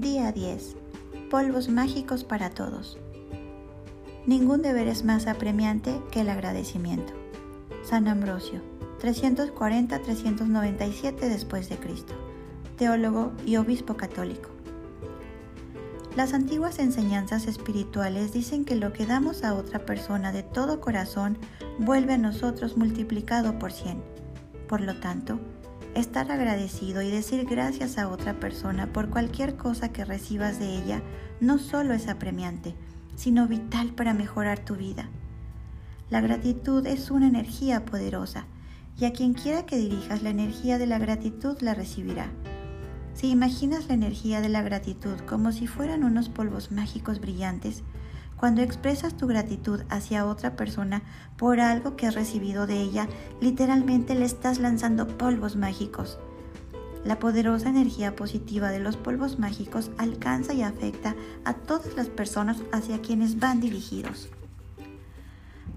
Día 10. Polvos mágicos para todos. Ningún deber es más apremiante que el agradecimiento. San Ambrosio, 340-397 después de Cristo. Teólogo y obispo católico. Las antiguas enseñanzas espirituales dicen que lo que damos a otra persona de todo corazón vuelve a nosotros multiplicado por cien. Por lo tanto, Estar agradecido y decir gracias a otra persona por cualquier cosa que recibas de ella no solo es apremiante, sino vital para mejorar tu vida. La gratitud es una energía poderosa y a quien quiera que dirijas la energía de la gratitud la recibirá. Si imaginas la energía de la gratitud como si fueran unos polvos mágicos brillantes, cuando expresas tu gratitud hacia otra persona por algo que has recibido de ella, literalmente le estás lanzando polvos mágicos. La poderosa energía positiva de los polvos mágicos alcanza y afecta a todas las personas hacia quienes van dirigidos.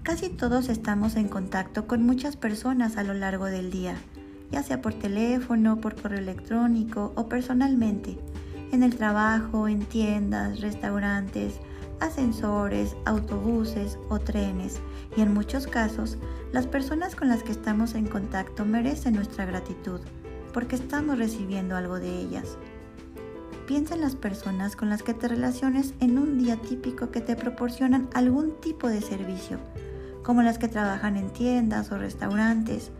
Casi todos estamos en contacto con muchas personas a lo largo del día, ya sea por teléfono, por correo electrónico o personalmente, en el trabajo, en tiendas, restaurantes, ascensores, autobuses o trenes y en muchos casos las personas con las que estamos en contacto merecen nuestra gratitud porque estamos recibiendo algo de ellas. Piensa en las personas con las que te relaciones en un día típico que te proporcionan algún tipo de servicio, como las que trabajan en tiendas o restaurantes,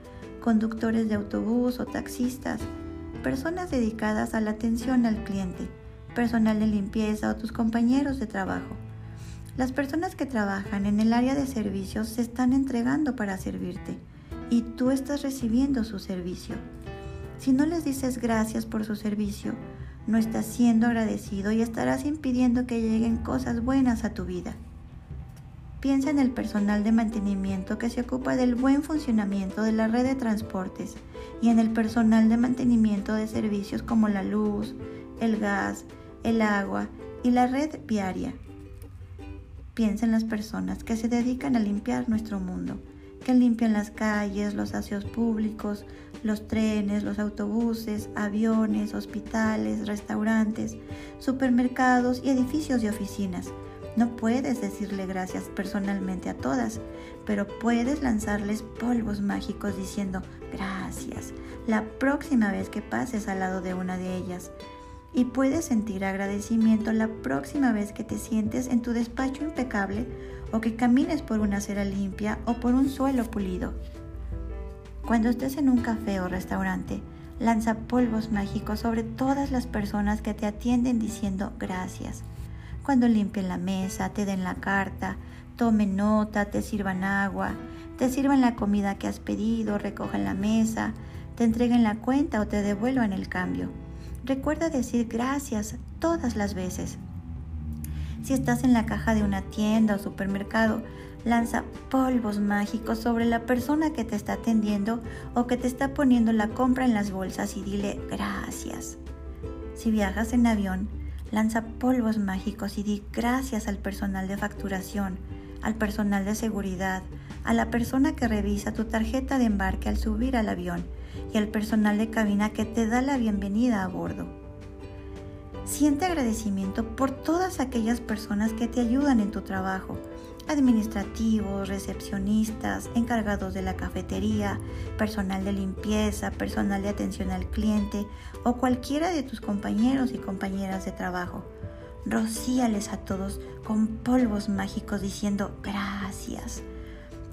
conductores de autobús o taxistas, personas dedicadas a la atención al cliente, personal de limpieza o tus compañeros de trabajo. Las personas que trabajan en el área de servicios se están entregando para servirte y tú estás recibiendo su servicio. Si no les dices gracias por su servicio, no estás siendo agradecido y estarás impidiendo que lleguen cosas buenas a tu vida. Piensa en el personal de mantenimiento que se ocupa del buen funcionamiento de la red de transportes y en el personal de mantenimiento de servicios como la luz, el gas, el agua y la red viaria. Piensa en las personas que se dedican a limpiar nuestro mundo, que limpian las calles, los aseos públicos, los trenes, los autobuses, aviones, hospitales, restaurantes, supermercados y edificios de oficinas. No puedes decirle gracias personalmente a todas, pero puedes lanzarles polvos mágicos diciendo gracias la próxima vez que pases al lado de una de ellas y puedes sentir agradecimiento la próxima vez que te sientes en tu despacho impecable o que camines por una acera limpia o por un suelo pulido. Cuando estés en un café o restaurante, lanza polvos mágicos sobre todas las personas que te atienden diciendo gracias. Cuando limpien la mesa, te den la carta, tomen nota, te sirvan agua, te sirvan la comida que has pedido, recojan la mesa, te entreguen la cuenta o te devuelvan el cambio. Recuerda decir gracias todas las veces. Si estás en la caja de una tienda o supermercado, lanza polvos mágicos sobre la persona que te está atendiendo o que te está poniendo la compra en las bolsas y dile gracias. Si viajas en avión, lanza polvos mágicos y di gracias al personal de facturación, al personal de seguridad, a la persona que revisa tu tarjeta de embarque al subir al avión y al personal de cabina que te da la bienvenida a bordo. Siente agradecimiento por todas aquellas personas que te ayudan en tu trabajo, administrativos, recepcionistas, encargados de la cafetería, personal de limpieza, personal de atención al cliente o cualquiera de tus compañeros y compañeras de trabajo. Rocíales a todos con polvos mágicos diciendo gracias.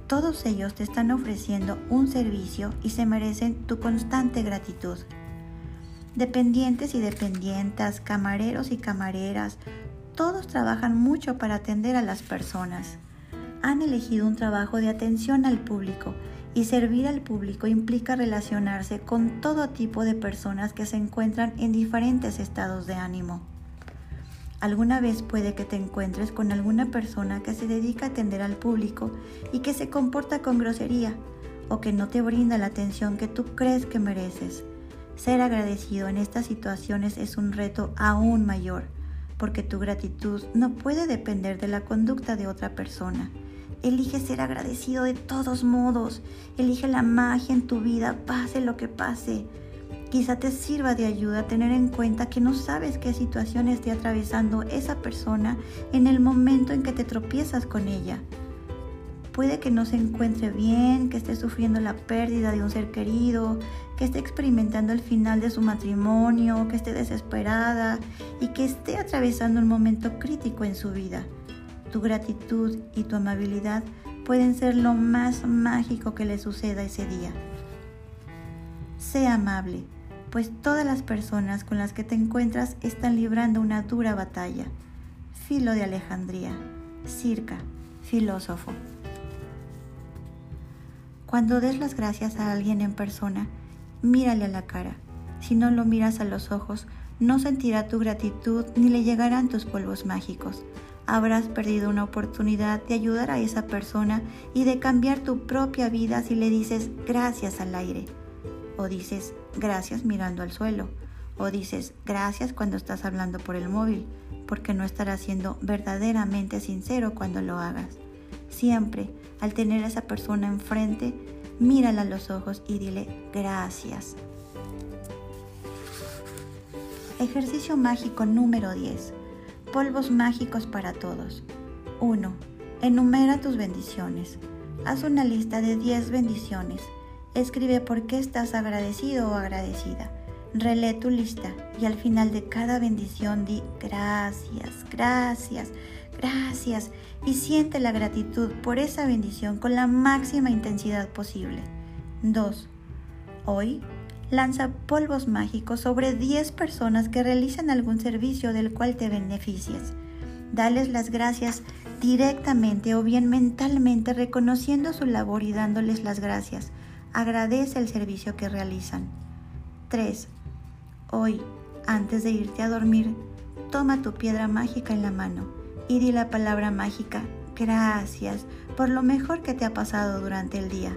Todos ellos te están ofreciendo un servicio y se merecen tu constante gratitud. Dependientes y dependientas, camareros y camareras, todos trabajan mucho para atender a las personas. Han elegido un trabajo de atención al público y servir al público implica relacionarse con todo tipo de personas que se encuentran en diferentes estados de ánimo. Alguna vez puede que te encuentres con alguna persona que se dedica a atender al público y que se comporta con grosería o que no te brinda la atención que tú crees que mereces. Ser agradecido en estas situaciones es un reto aún mayor, porque tu gratitud no puede depender de la conducta de otra persona. Elige ser agradecido de todos modos. Elige la magia en tu vida, pase lo que pase. Quizá te sirva de ayuda tener en cuenta que no sabes qué situación esté atravesando esa persona en el momento en que te tropiezas con ella. Puede que no se encuentre bien, que esté sufriendo la pérdida de un ser querido, que esté experimentando el final de su matrimonio, que esté desesperada y que esté atravesando un momento crítico en su vida. Tu gratitud y tu amabilidad pueden ser lo más mágico que le suceda ese día. Sé amable pues todas las personas con las que te encuentras están librando una dura batalla. Filo de Alejandría, Circa, filósofo. Cuando des las gracias a alguien en persona, mírale a la cara. Si no lo miras a los ojos, no sentirá tu gratitud ni le llegarán tus polvos mágicos. Habrás perdido una oportunidad de ayudar a esa persona y de cambiar tu propia vida si le dices gracias al aire o dices gracias mirando al suelo, o dices gracias cuando estás hablando por el móvil, porque no estarás siendo verdaderamente sincero cuando lo hagas. Siempre, al tener a esa persona enfrente, mírala a los ojos y dile gracias. Ejercicio mágico número 10. Polvos mágicos para todos. 1. Enumera tus bendiciones. Haz una lista de 10 bendiciones Escribe por qué estás agradecido o agradecida. Relee tu lista y al final de cada bendición di gracias, gracias, gracias y siente la gratitud por esa bendición con la máxima intensidad posible. 2. Hoy lanza polvos mágicos sobre 10 personas que realizan algún servicio del cual te beneficies. Dales las gracias directamente o bien mentalmente reconociendo su labor y dándoles las gracias. Agradece el servicio que realizan. 3. Hoy, antes de irte a dormir, toma tu piedra mágica en la mano y di la palabra mágica gracias por lo mejor que te ha pasado durante el día.